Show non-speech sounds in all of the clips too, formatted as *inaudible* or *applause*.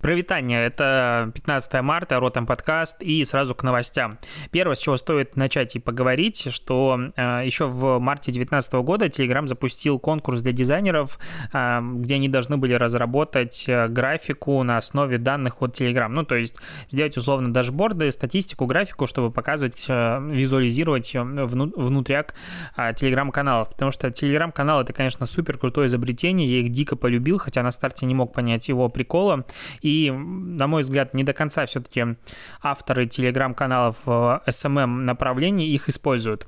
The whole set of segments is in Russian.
Провитание, это 15 марта, Ротом подкаст, и сразу к новостям. Первое, с чего стоит начать и поговорить, что э, еще в марте 2019 года Telegram запустил конкурс для дизайнеров, э, где они должны были разработать э, графику на основе данных от Telegram. Ну, то есть сделать условно дашборды, статистику, графику, чтобы показывать, э, визуализировать вну, внутряк э, Telegram-каналов. Потому что Telegram-канал это, конечно, супер крутое изобретение, я их дико полюбил, хотя на старте не мог понять его прикола. На мой взгляд, не до конца все-таки авторы телеграм-каналов в SMM направлении их используют.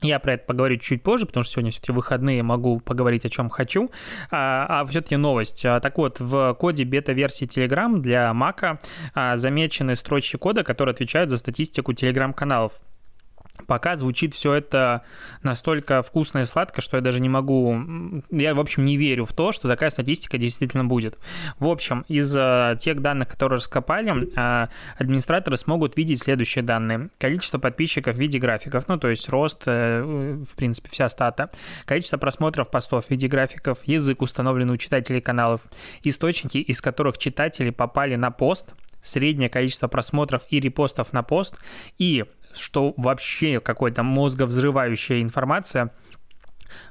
Я про это поговорю чуть позже, потому что сегодня все-таки выходные, могу поговорить о чем хочу. А, а все-таки новость. А, так вот, в коде бета-версии Telegram для Mac а, замечены строчки кода, которые отвечают за статистику Telegram-каналов пока звучит все это настолько вкусно и сладко, что я даже не могу... Я, в общем, не верю в то, что такая статистика действительно будет. В общем, из тех данных, которые раскопали, а, администраторы смогут видеть следующие данные. Количество подписчиков в виде графиков, ну, то есть рост, э, в принципе, вся стата. Количество просмотров постов в виде графиков, язык, установленный у читателей каналов, источники, из которых читатели попали на пост, среднее количество просмотров и репостов на пост и что вообще какая-то мозговзрывающая информация,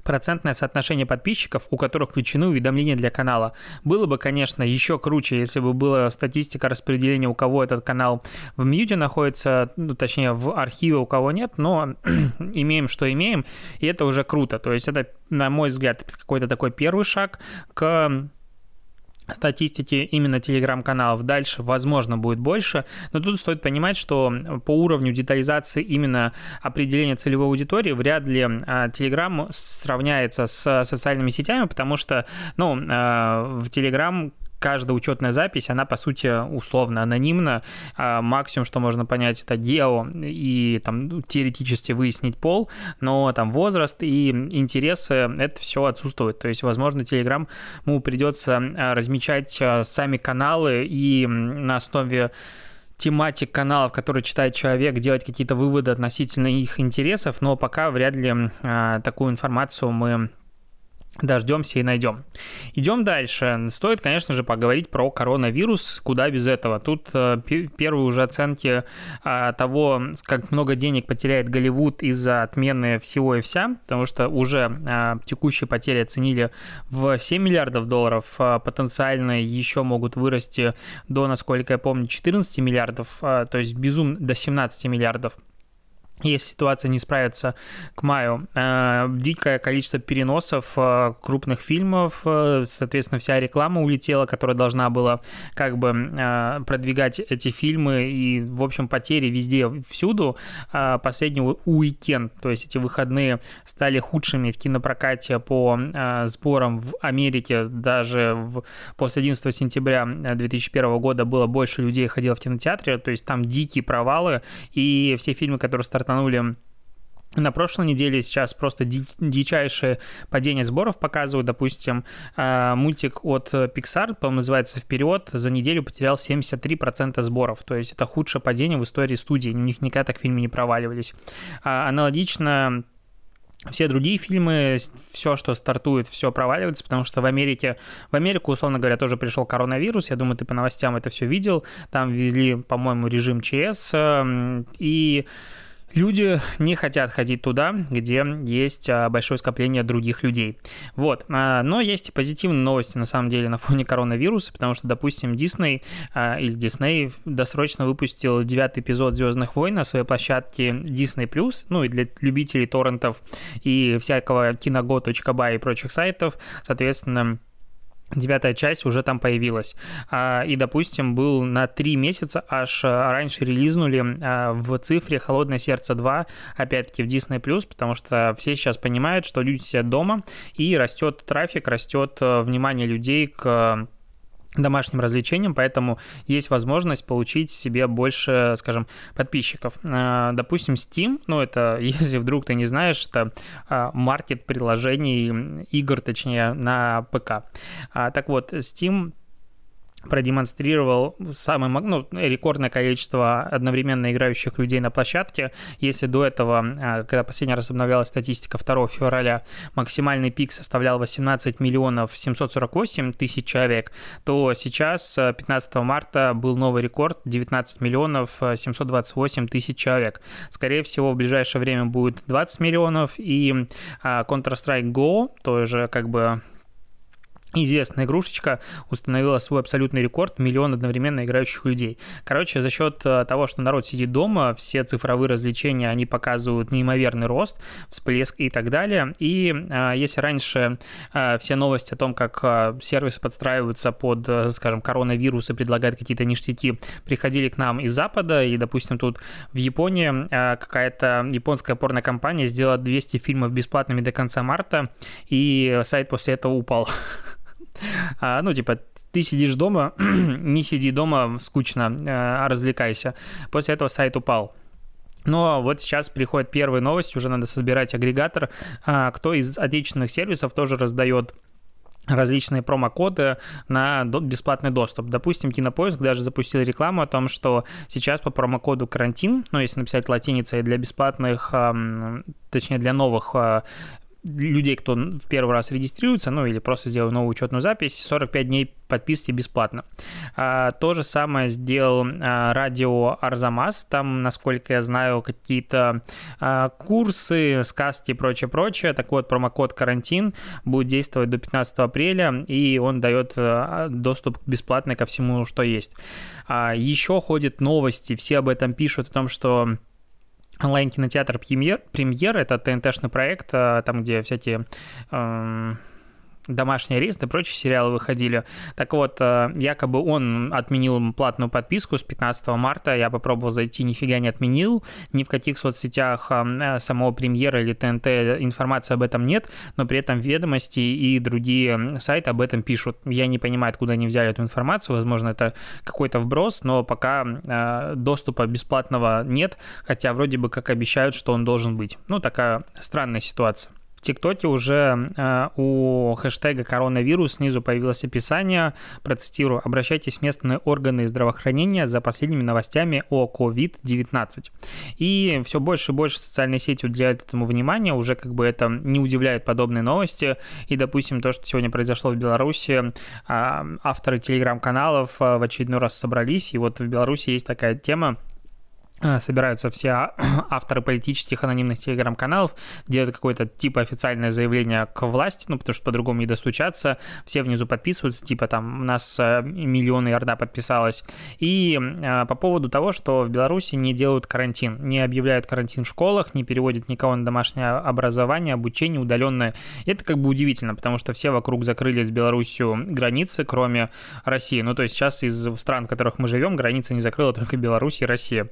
процентное соотношение подписчиков, у которых включены уведомления для канала. Было бы, конечно, еще круче, если бы была статистика распределения, у кого этот канал в мьюте находится, ну, точнее, в архиве, у кого нет, но *clears throat* имеем, что имеем, и это уже круто. То есть это, на мой взгляд, какой-то такой первый шаг к статистики именно телеграм-каналов. Дальше, возможно, будет больше, но тут стоит понимать, что по уровню детализации именно определения целевой аудитории вряд ли телеграм сравняется с социальными сетями, потому что, ну, а, в телеграм каждая учетная запись, она, по сути, условно анонимна. А максимум, что можно понять, это гео и там ну, теоретически выяснить пол, но там возраст и интересы, это все отсутствует. То есть, возможно, Telegram ему придется а, размечать а, сами каналы и на основе тематик каналов, которые читает человек, делать какие-то выводы относительно их интересов, но пока вряд ли а, такую информацию мы Дождемся и найдем. Идем дальше. Стоит, конечно же, поговорить про коронавирус. Куда без этого? Тут э, первые уже оценки э, того, как много денег потеряет Голливуд из-за отмены всего и вся, потому что уже э, текущие потери оценили в 7 миллиардов долларов, э, потенциально еще могут вырасти до, насколько я помню, 14 миллиардов, то есть безумно до 17 миллиардов если ситуация не справится к маю. Э, дикое количество переносов э, крупных фильмов, э, соответственно, вся реклама улетела, которая должна была как бы продвигать эти фильмы, и, в общем, потери везде, всюду. Последний уикенд, то есть эти выходные стали худшими в кинопрокате по сборам в Америке, даже в, после 11 сентября 2001 года было больше людей ходило в кинотеатре, то есть там дикие провалы, и все фильмы, которые стартовали стартанули на прошлой неделе сейчас просто дичайшее падение сборов показывают. Допустим, а, мультик от Pixar, по-моему, называется «Вперед», за неделю потерял 73% сборов. То есть это худшее падение в истории студии. У них никогда так фильмы не проваливались. А, аналогично все другие фильмы, все, что стартует, все проваливается, потому что в Америке, в Америку, условно говоря, тоже пришел коронавирус. Я думаю, ты по новостям это все видел. Там ввели, по-моему, режим ЧС. И Люди не хотят ходить туда, где есть а, большое скопление других людей. Вот. А, но есть и позитивные новости, на самом деле, на фоне коронавируса, потому что, допустим, Disney а, или Disney досрочно выпустил девятый эпизод «Звездных войн» на своей площадке Disney+, ну и для любителей торрентов и всякого киного.бай и прочих сайтов, соответственно, девятая часть уже там появилась. А, и, допустим, был на три месяца аж а, раньше релизнули а, в цифре «Холодное сердце 2», опять-таки в Disney+, потому что все сейчас понимают, что люди сидят дома, и растет трафик, растет внимание людей к домашним развлечением, поэтому есть возможность получить себе больше, скажем, подписчиков. А, допустим, Steam, ну это, *laughs* если вдруг ты не знаешь, это а, маркет приложений, игр, точнее, на ПК. А, так вот, Steam продемонстрировал самое ну, рекордное количество одновременно играющих людей на площадке. Если до этого, а, когда последний раз обновлялась статистика 2 февраля, максимальный пик составлял 18 миллионов 748 тысяч человек, то сейчас, 15 марта, был новый рекорд 19 миллионов 728 тысяч человек. Скорее всего, в ближайшее время будет 20 миллионов, и а, Counter-Strike Go, тоже как бы известная игрушечка установила свой абсолютный рекорд миллион одновременно играющих людей. Короче, за счет э, того, что народ сидит дома, все цифровые развлечения, они показывают неимоверный рост, всплеск и так далее. И э, если раньше э, все новости о том, как э, сервисы подстраиваются под, э, скажем, коронавирус и предлагают какие-то ништяки, приходили к нам из Запада, и, допустим, тут в Японии э, какая-то японская порнокомпания сделала 200 фильмов бесплатными до конца марта, и сайт после этого упал. *laughs* А, ну, типа, ты сидишь дома, *clears throat* не сиди дома, скучно, а развлекайся. После этого сайт упал. Но вот сейчас приходит первая новость, уже надо собирать агрегатор. А, кто из отечественных сервисов тоже раздает различные промокоды на бесплатный доступ. Допустим, Кинопоиск даже запустил рекламу о том, что сейчас по промокоду карантин, ну, если написать латиницей для бесплатных, точнее, для новых людей, кто в первый раз регистрируется, ну или просто сделал новую учетную запись, 45 дней подписки бесплатно. А, то же самое сделал а, радио Арзамас, там, насколько я знаю, какие-то а, курсы, сказки и прочее-прочее. Так вот, промокод «Карантин» будет действовать до 15 апреля, и он дает а, доступ бесплатный ко всему, что есть. А, еще ходят новости, все об этом пишут, о том, что онлайн-кинотеатр «Премьер», «Премьер» — это ТНТ-шный проект, а, там, где всякие... Э, домашний арест и прочие сериалы выходили. Так вот, э, якобы он отменил платную подписку с 15 марта. Я попробовал зайти, нифига не отменил. Ни в каких соцсетях э, самого премьера или ТНТ информации об этом нет, но при этом ведомости и другие сайты об этом пишут. Я не понимаю, откуда они взяли эту информацию. Возможно, это какой-то вброс, но пока э, доступа бесплатного нет, хотя вроде бы как обещают, что он должен быть. Ну, такая странная ситуация. В ТикТоке уже э, у хэштега коронавирус снизу появилось описание, процитирую, обращайтесь в местные органы здравоохранения за последними новостями о COVID-19. И все больше и больше социальные сети уделяют этому внимание, уже как бы это не удивляет подобные новости. И, допустим, то, что сегодня произошло в Беларуси, э, авторы телеграм-каналов э, в очередной раз собрались, и вот в Беларуси есть такая тема, собираются все *clears throat* авторы политических анонимных телеграм-каналов, делают какое-то типа официальное заявление к власти, ну, потому что по-другому не достучаться, все внизу подписываются, типа там у нас э, миллионы орда подписалось. И э, по поводу того, что в Беларуси не делают карантин, не объявляют карантин в школах, не переводят никого на домашнее образование, обучение удаленное. Это как бы удивительно, потому что все вокруг закрыли с Беларусью границы, кроме России. Ну, то есть сейчас из стран, в которых мы живем, границы не закрыла только Беларусь и Россия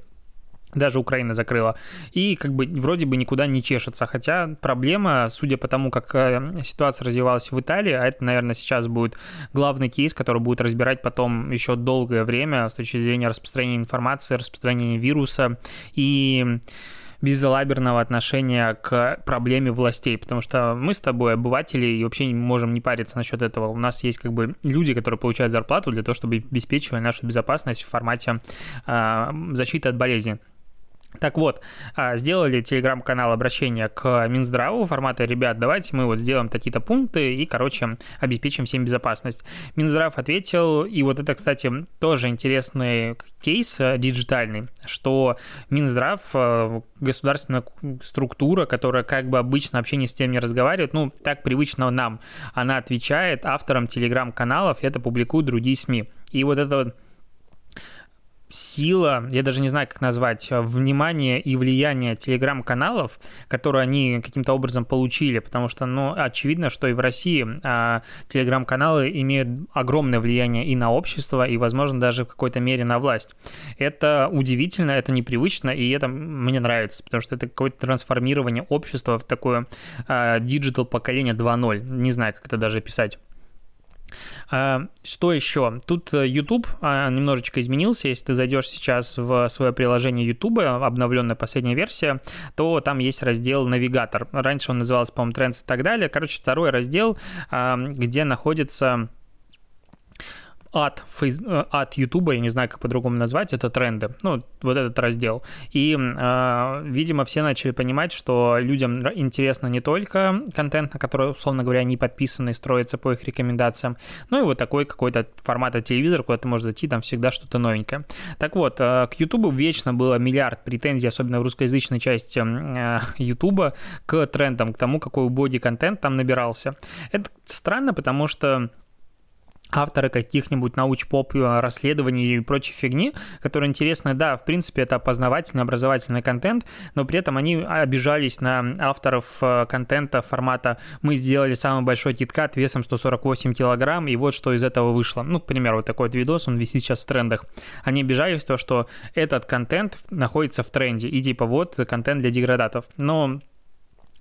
даже Украина закрыла. И как бы вроде бы никуда не чешется. Хотя проблема, судя по тому, как э, ситуация развивалась в Италии, а это, наверное, сейчас будет главный кейс, который будет разбирать потом еще долгое время с точки зрения распространения информации, распространения вируса и безалаберного отношения к проблеме властей, потому что мы с тобой обыватели и вообще не можем не париться насчет этого. У нас есть как бы люди, которые получают зарплату для того, чтобы обеспечивать нашу безопасность в формате э, защиты от болезни. Так вот, а, сделали телеграм-канал обращения к Минздраву формата «Ребят, давайте мы вот сделаем такие-то пункты и, короче, обеспечим всем безопасность». Минздрав ответил, и вот это, кстати, тоже интересный кейс э, диджитальный, что Минздрав, э, государственная структура, которая как бы обычно вообще ни с тем не разговаривает, ну, так привычно нам, она отвечает авторам телеграм-каналов, это публикуют другие СМИ. И вот это вот сила, я даже не знаю, как назвать, э, внимание и влияние телеграм-каналов, которые они каким-то образом получили, потому что, ну, очевидно, что и в России а, телеграм-каналы имеют огромное влияние и на общество, и, возможно, даже в какой-то мере на власть. Это удивительно, это непривычно, и это мне нравится, потому что это какое-то трансформирование общества в такое а, поколение 2.0. Не знаю, как это даже писать. А, что еще? Тут э, YouTube а, немножечко изменился. Если ты зайдешь сейчас в свое приложение YouTube, обновленная последняя версия, то там есть раздел «Навигатор». Раньше он назывался, по-моему, «Trends» и так далее. Короче, второй раздел, а, где находится от, фейс... Э, от YouTube, я не знаю, как по-другому назвать, это тренды, ну, вот этот раздел. И, э, видимо, все начали понимать, что людям интересно не только контент, на который, условно говоря, они подписаны и строится по их рекомендациям, но и вот такой какой-то формат телевизора, куда ты можешь зайти, там всегда что-то новенькое. Так вот, э, к YouTube вечно было миллиард претензий, особенно в русскоязычной части э, YouTube, к трендам, к тому, какой убогий контент там набирался. Это странно, потому что авторы каких-нибудь науч-поп э, расследований и прочей фигни, которые интересны, да, в принципе, это опознавательный, образовательный контент, но при этом они обижались на авторов э, контента формата «мы сделали самый большой киткат весом 148 килограмм, и вот что из этого вышло». Ну, к примеру, вот такой вот видос, он висит сейчас в трендах. Они обижались то, что этот контент находится в тренде, и типа вот контент для деградатов. Но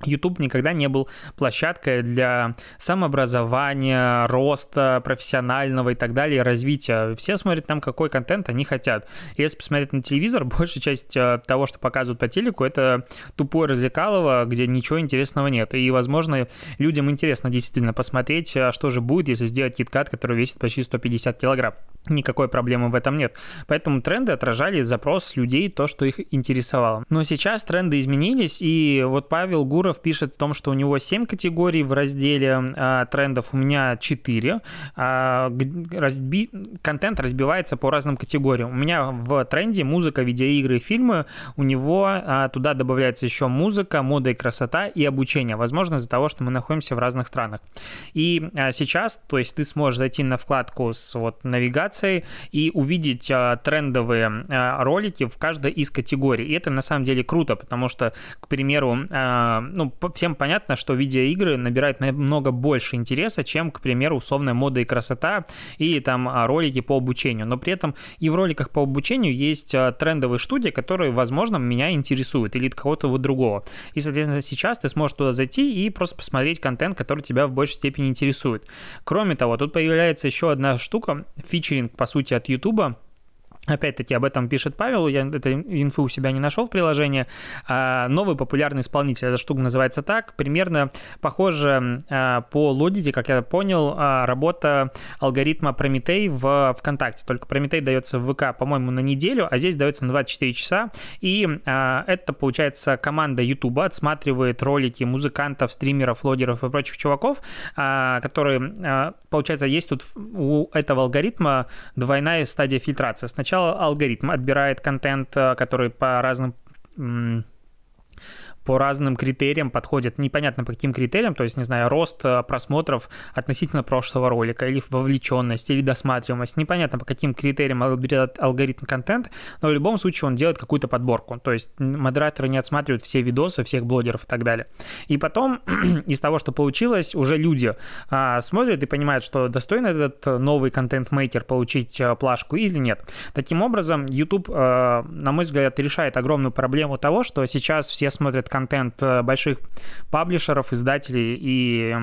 YouTube никогда не был площадкой для самообразования, роста профессионального и так далее, развития. Все смотрят там, какой контент они хотят. Если посмотреть на телевизор, *laughs* большая часть э, того, что показывают по телеку, это тупое развлекалово, где ничего интересного нет. И, возможно, людям интересно действительно посмотреть, а что же будет, если сделать киткат, который весит почти 150 килограмм. Никакой проблемы в этом нет. Поэтому тренды отражали запрос людей, то, что их интересовало. Но сейчас тренды изменились, и вот Павел Гуров пишет о том, что у него 7 категорий в разделе а, трендов, у меня 4. А, разби... Контент разбивается по разным категориям. У меня в тренде музыка, видеоигры, фильмы. У него а, туда добавляется еще музыка, мода и красота и обучение. Возможно, из-за того, что мы находимся в разных странах. И а, сейчас, то есть ты сможешь зайти на вкладку с вот навигацией и увидеть а, трендовые а, ролики в каждой из категорий. И это на самом деле круто, потому что, к примеру, а, ну, всем понятно, что видеоигры набирают намного больше интереса, чем, к примеру, условная мода и красота или там ролики по обучению. Но при этом и в роликах по обучению есть трендовые студии, которые, возможно, меня интересуют или кого-то вот другого. И, соответственно, сейчас ты сможешь туда зайти и просто посмотреть контент, который тебя в большей степени интересует. Кроме того, тут появляется еще одна штука, фичеринг, по сути, от YouTube, Опять-таки об этом пишет Павел, я этой инфы у себя не нашел в приложении. А, новый популярный исполнитель, эта штука называется так, примерно похоже а, по логике, как я понял, а, работа алгоритма Прометей в ВКонтакте. Только Прометей дается в ВК, по-моему, на неделю, а здесь дается на 24 часа. И это, получается, команда YouTube отсматривает ролики музыкантов, стримеров, логеров и прочих чуваков, которые, получается, есть тут у этого алгоритма двойная стадия фильтрации. Сначала сначала алгоритм отбирает контент, э, который по разным по разным критериям подходит, непонятно по каким критериям, то есть, не знаю, рост э, просмотров относительно прошлого ролика, или вовлеченность, или досматриваемость, непонятно по каким критериям берет алгоритм контент, но в любом случае он делает какую-то подборку, то есть модераторы не отсматривают все видосы, всех блогеров и так далее. И потом *clears throat* из того, что получилось, уже люди а, смотрят и понимают, что достойно этот новый контент-мейкер получить а, плашку или нет. Таким образом, YouTube, а, на мой взгляд, решает огромную проблему того, что сейчас все смотрят контент э, больших паблишеров, издателей и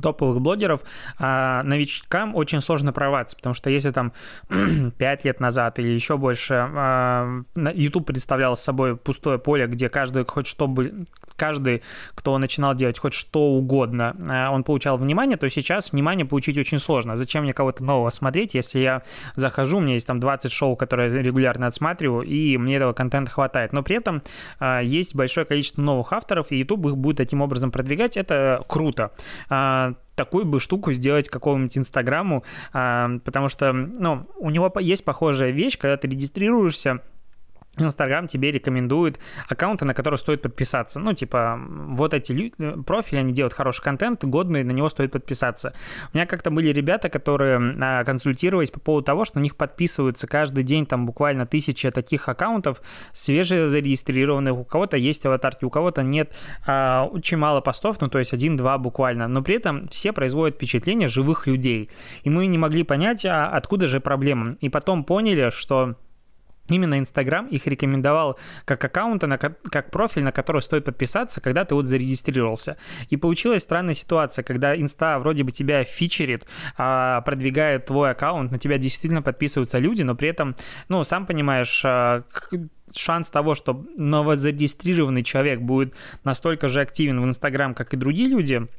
топовых блогеров, а новичкам очень сложно прорваться, потому что если там *clears throat* 5 лет назад или еще больше а, YouTube представлял собой пустое поле, где каждый хоть что бы, каждый, кто начинал делать хоть что угодно, а, он получал внимание, то сейчас внимание получить очень сложно. Зачем мне кого-то нового смотреть, если я захожу, у меня есть там 20 шоу, которые я регулярно отсматриваю, и мне этого контента хватает. Но при этом есть большое количество новых авторов, и YouTube их будет таким образом продвигать, это круто такую бы штуку сделать какому-нибудь Инстаграму, а, потому что, ну, у него есть похожая вещь, когда ты регистрируешься, Инстаграм тебе рекомендует аккаунты, на которые стоит подписаться. Ну, типа, вот эти профили, они делают хороший контент, годный, на него стоит подписаться. У меня как-то были ребята, которые а, консультировались по поводу того, что на них подписываются каждый день там буквально тысяча таких аккаунтов, свежезарегистрированных, у кого-то есть аватарки, у кого-то нет. А, очень мало постов, ну, то есть один-два буквально, но при этом все производят впечатление живых людей. И мы не могли понять, а откуда же проблема. И потом поняли, что Именно Инстаграм их рекомендовал как аккаунта, на, как профиль, на который стоит подписаться, когда ты вот зарегистрировался. И получилась странная ситуация, когда Инста вроде бы тебя фичерит, а, продвигает твой аккаунт, на тебя действительно подписываются люди, но при этом, ну, сам понимаешь, а, шанс того, что новозарегистрированный человек будет настолько же активен в Инстаграм, как и другие люди –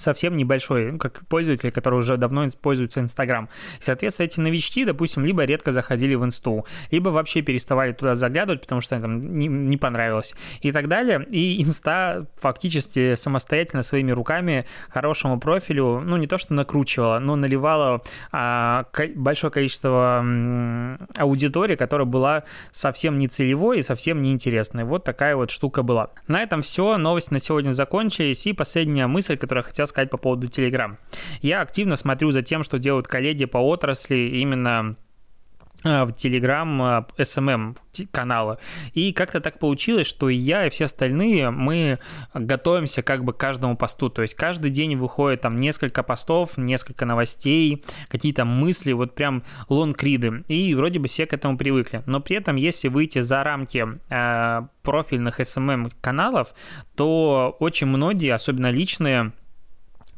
совсем небольшой, ну, как пользователь, который уже давно пользуется Инстаграм. Соответственно, эти новички, допустим, либо редко заходили в Инсту, либо вообще переставали туда заглядывать, потому что там не, не понравилось и так далее. И Инста фактически самостоятельно своими руками хорошему профилю, ну, не то что накручивала, но наливала а, большое количество м, аудитории, которая была совсем не целевой и совсем неинтересной. Вот такая вот штука была. На этом все. Новости на сегодня закончились. И последняя мысль, которую я хотел хотел сказать по поводу Telegram. Я активно смотрю за тем, что делают коллеги по отрасли именно э, в Telegram SMM э, эм канала. И как-то так получилось, что я и все остальные, мы готовимся как бы к каждому посту. То есть каждый день выходит там несколько постов, несколько новостей, какие-то мысли, вот прям лонгриды. И вроде бы все к этому привыкли. Но при этом, если выйти за рамки э, профильных SMM каналов, то очень многие, особенно личные,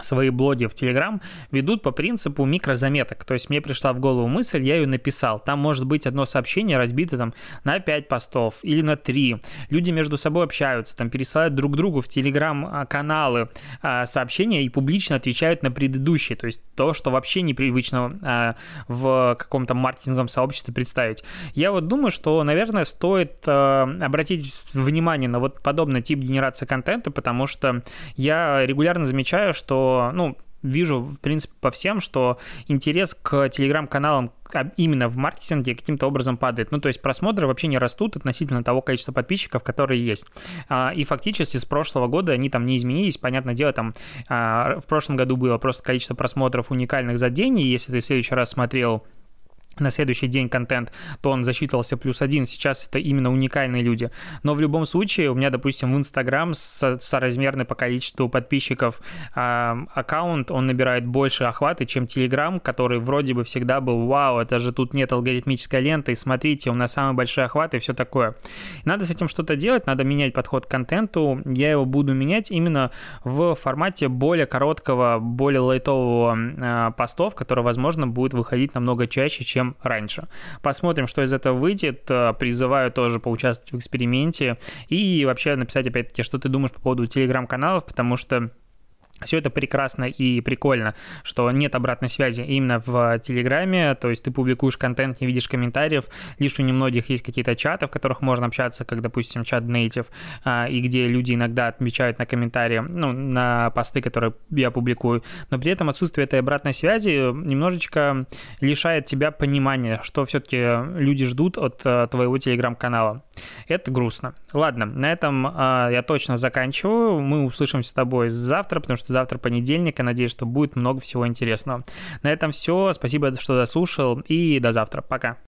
свои блоги в Телеграм ведут по принципу микрозаметок. То есть мне пришла в голову мысль, я ее написал. Там может быть одно сообщение разбито там на 5 постов или на 3. Люди между собой общаются, там пересылают друг другу в Телеграм-каналы а, сообщения и публично отвечают на предыдущие. То есть то, что вообще непривычно а, в каком-то маркетинговом сообществе представить. Я вот думаю, что, наверное, стоит а, обратить внимание на вот подобный тип генерации контента, потому что я регулярно замечаю, что ну, вижу, в принципе, по всем, что интерес к телеграм-каналам именно в маркетинге каким-то образом падает. Ну, то есть просмотры вообще не растут относительно того количества подписчиков, которые есть. А, и фактически с прошлого года они там не изменились. Понятное дело, там а, в прошлом году было просто количество просмотров уникальных за день, и если ты в следующий раз смотрел на следующий день контент, то он засчитывался плюс один. Сейчас это именно уникальные люди. Но в любом случае, у меня, допустим, в Инстаграм соразмерный по количеству подписчиков э, аккаунт, он набирает больше охваты, чем Телеграм, который вроде бы всегда был, вау, это же тут нет алгоритмической ленты, смотрите, у нас самый большой охват и все такое. Надо с этим что-то делать, надо менять подход к контенту. Я его буду менять именно в формате более короткого, более лайтового э, постов, который, возможно, будет выходить намного чаще, чем чем раньше. Посмотрим, что из этого выйдет. Э, призываю тоже поучаствовать в эксперименте и вообще написать опять-таки, что ты думаешь по поводу телеграм-каналов, потому что все это прекрасно и прикольно, что нет обратной связи именно в Телеграме, то есть ты публикуешь контент, не видишь комментариев, лишь у немногих есть какие-то чаты, в которых можно общаться, как, допустим, чат Native, а, и где люди иногда отмечают на комментарии, ну, на посты, которые я публикую, но при этом отсутствие этой обратной связи немножечко лишает тебя понимания, что все-таки люди ждут от э, твоего Телеграм-канала. Это грустно. Ладно, на этом а, я точно заканчиваю, мы услышимся с тобой завтра, потому что что завтра понедельник, и надеюсь, что будет много всего интересного. На этом все. Спасибо, что дослушал, и до завтра. Пока.